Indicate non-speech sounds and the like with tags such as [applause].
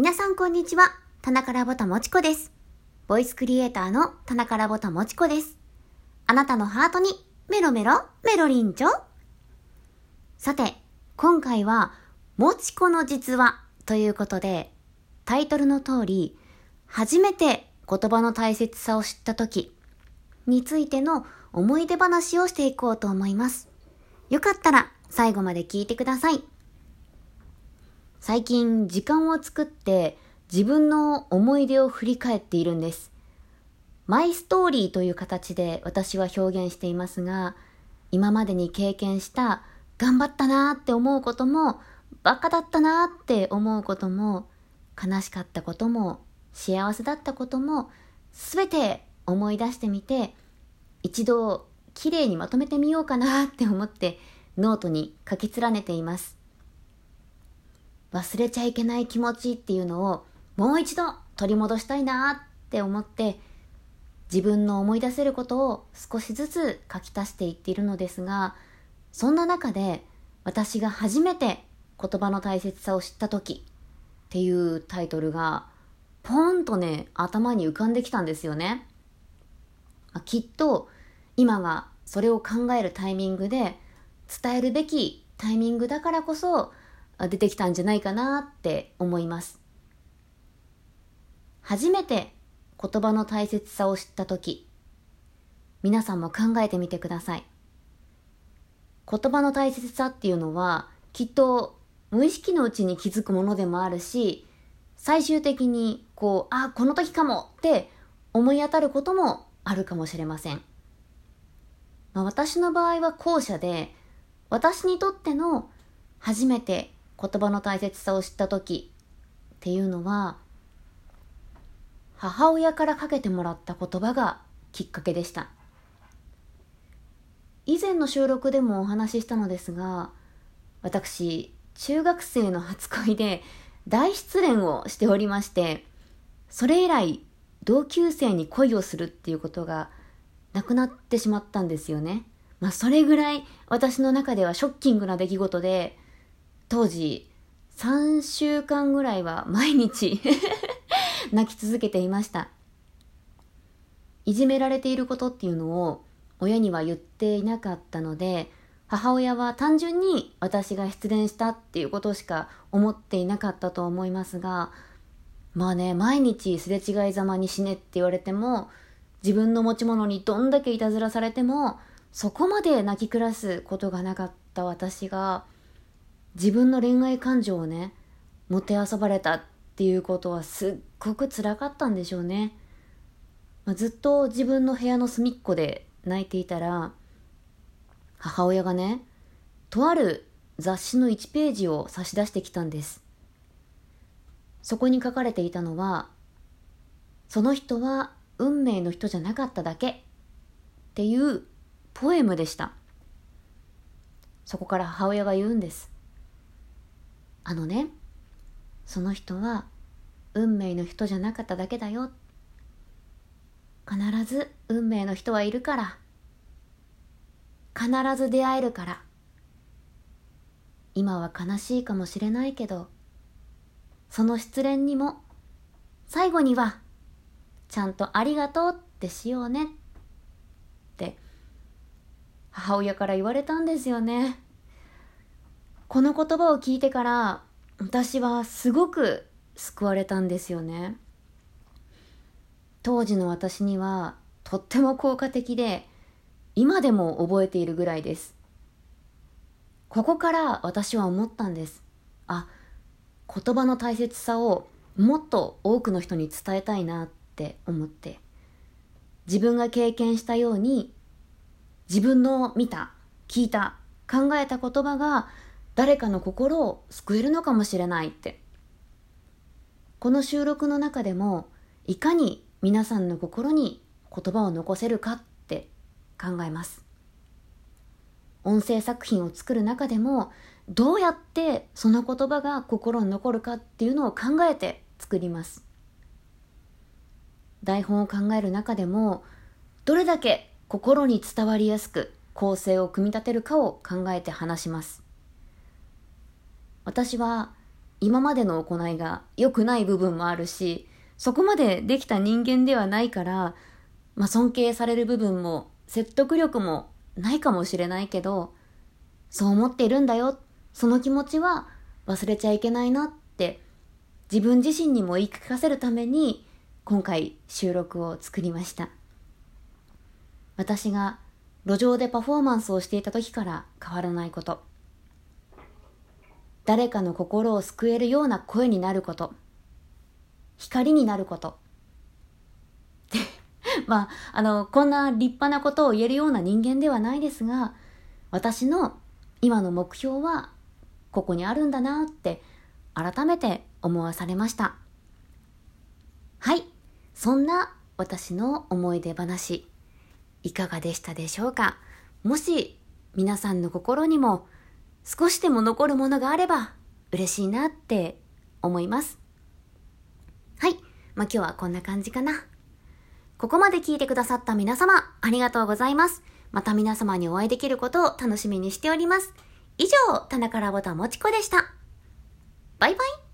皆さんこんにちは。田中ラボタもちこです。ボイスクリエイターの田中ラボタもちこです。あなたのハートにメロメロメロリンチョさて、今回は、もちこの実話ということで、タイトルの通り、初めて言葉の大切さを知った時についての思い出話をしていこうと思います。よかったら最後まで聞いてください。最近時間を作って自分の思い出を振り返っているんです。マイストーリーという形で私は表現していますが、今までに経験した頑張ったなーって思うことも、バカだったなーって思うことも、悲しかったことも、幸せだったことも、すべて思い出してみて、一度きれいにまとめてみようかなって思ってノートに書き連ねています。忘れちゃいけない気持ちっていうのをもう一度取り戻したいなって思って自分の思い出せることを少しずつ書き足していっているのですがそんな中で私が初めて言葉の大切さを知った時っていうタイトルがポーンとね頭に浮かんできたんですよね。まあきっと今がそれを考えるタイミングで伝えるべきタイミングだからこそ出てきたんじゃないかなって思います。初めて言葉の大切さを知った時皆さんも考えてみてください。言葉の大切さっていうのはきっと無意識のうちに気づくものでもあるし最終的にこうあこの時かもって思い当たることもあるかもしれません。まあ、私の場合は後者で私にとっての初めて言葉の大切さを知った時っていうのは母親からかけてもらった言葉がきっかけでした。以前の収録でもお話ししたのですが私中学生の初恋で大失恋をしておりましてそれ以来同級生に恋をするっていうことがなくなってしまったんですよね。まあそれぐらい私の中ではショッキングな出来事で当時3週間ぐらいは毎日 [laughs] 泣き続けていました。いじめられていることっていうのを親には言っていなかったので母親は単純に私が失恋したっていうことしか思っていなかったと思いますがまあね毎日すれ違いざまに死ねって言われても自分の持ち物にどんだけいたずらされてもそこまで泣き暮らすことがなかった私が自分の恋愛感情をねもてあそばれたっていうことはすっごく辛かったんでしょうね、まあ、ずっと自分の部屋の隅っこで泣いていたら母親がねとある雑誌の1ページを差し出してきたんです。そこに書かれていたのはその人は運命の人じゃなかっただけっていうポエムでした。そこから母親が言うんです。あのねその人は運命の人じゃなかっただけだよ。必ず運命の人はいるから。必ず出会えるから。今は悲しいかもしれないけどその失恋にも最後にはちゃんとありがとうってしようねって母親から言われたんですよね。この言葉を聞いてから私はすごく救われたんですよね。当時の私にはとっても効果的で今でも覚えているぐらいです。ここから私は思ったんです。あ言葉の大切さをもっと多くの人に伝えたいなって思って。自分が経験したように自分の見た聞いた考えた言葉が誰かの心を救えるのかもしれないって。この収録の中でもいかに皆さんの心に言葉を残せるかって考えます。音声作品を作る中でもどうやってその言葉が心に残るかっていうのを考えて作ります。台本を考える中でもどれだけ心に伝わりやすく構成を組み立てるかを考えて話します。私は今までの行いが良くない部分もあるし、そこまでできた人間ではないから、まあ、尊敬される部分も説得力もないかもしれないけど、そう思っているんだよ。その気持ちは忘れちゃいけないなって自分自身にも言い聞かせるために今回収録を作りました。私が路上でパフォーマンスをしていた時から変わらないこと。誰かの心を救えるような声になること。光になること。[laughs] まあ、あの、こんな立派なことを言えるような人間ではないですが、私の今の目標はここにあるんだなって改めて思わされました。はい。そんな私の思い出話、いかがでしたでしょうか？もし皆さんの心にも少しでも残るものがあれば嬉しいなって思います。はい。まあ、今日はこんな感じかな。ここまで聞いてくださった皆様、ありがとうございます。また皆様にお会いできることを楽しみにしております。以上、棚からぼたもちこでした。バイバイ。